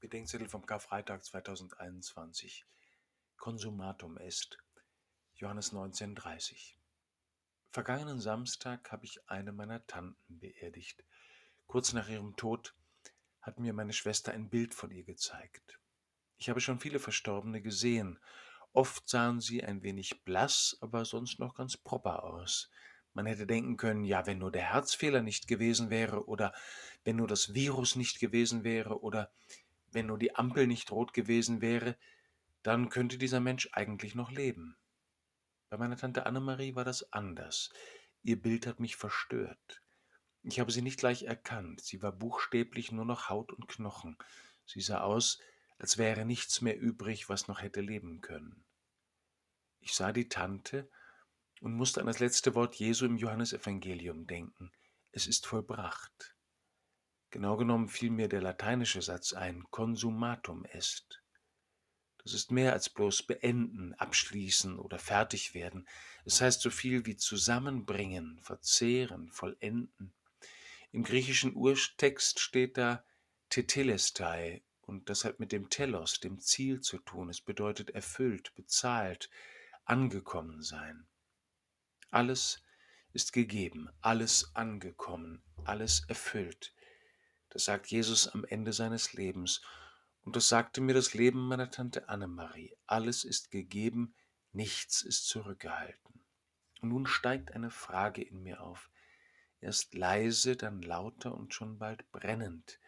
Bedenkzettel vom Karfreitag 2021. Konsumatum est. Johannes 19,30. Vergangenen Samstag habe ich eine meiner Tanten beerdigt. Kurz nach ihrem Tod hat mir meine Schwester ein Bild von ihr gezeigt. Ich habe schon viele Verstorbene gesehen. Oft sahen sie ein wenig blass, aber sonst noch ganz proper aus. Man hätte denken können, ja, wenn nur der Herzfehler nicht gewesen wäre oder wenn nur das Virus nicht gewesen wäre oder wenn nur die Ampel nicht rot gewesen wäre, dann könnte dieser Mensch eigentlich noch leben. Bei meiner Tante Annemarie war das anders. Ihr Bild hat mich verstört. Ich habe sie nicht gleich erkannt. Sie war buchstäblich nur noch Haut und Knochen. Sie sah aus, als wäre nichts mehr übrig, was noch hätte leben können. Ich sah die Tante und musste an das letzte Wort Jesu im Johannesevangelium denken. Es ist vollbracht. Genau genommen fiel mir der lateinische Satz ein, consumatum est. Das ist mehr als bloß beenden, abschließen oder fertig werden. Es heißt so viel wie zusammenbringen, verzehren, vollenden. Im griechischen Urtext steht da tetelestai und das hat mit dem Telos, dem Ziel zu tun. Es bedeutet erfüllt, bezahlt, angekommen sein. Alles ist gegeben, alles angekommen, alles erfüllt. Das sagt Jesus am Ende seines Lebens. Und das sagte mir das Leben meiner Tante Annemarie. Alles ist gegeben, nichts ist zurückgehalten. Und nun steigt eine Frage in mir auf. Erst leise, dann lauter und schon bald brennend.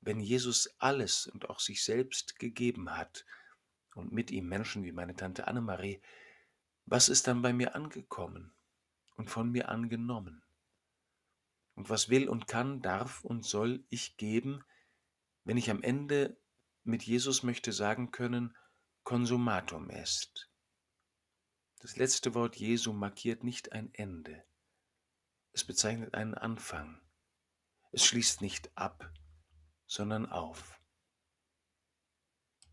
Wenn Jesus alles und auch sich selbst gegeben hat und mit ihm Menschen wie meine Tante Annemarie, was ist dann bei mir angekommen und von mir angenommen? Und was will und kann, darf und soll ich geben, wenn ich am Ende mit Jesus möchte sagen können, consumatum est. Das letzte Wort Jesu markiert nicht ein Ende. Es bezeichnet einen Anfang. Es schließt nicht ab, sondern auf.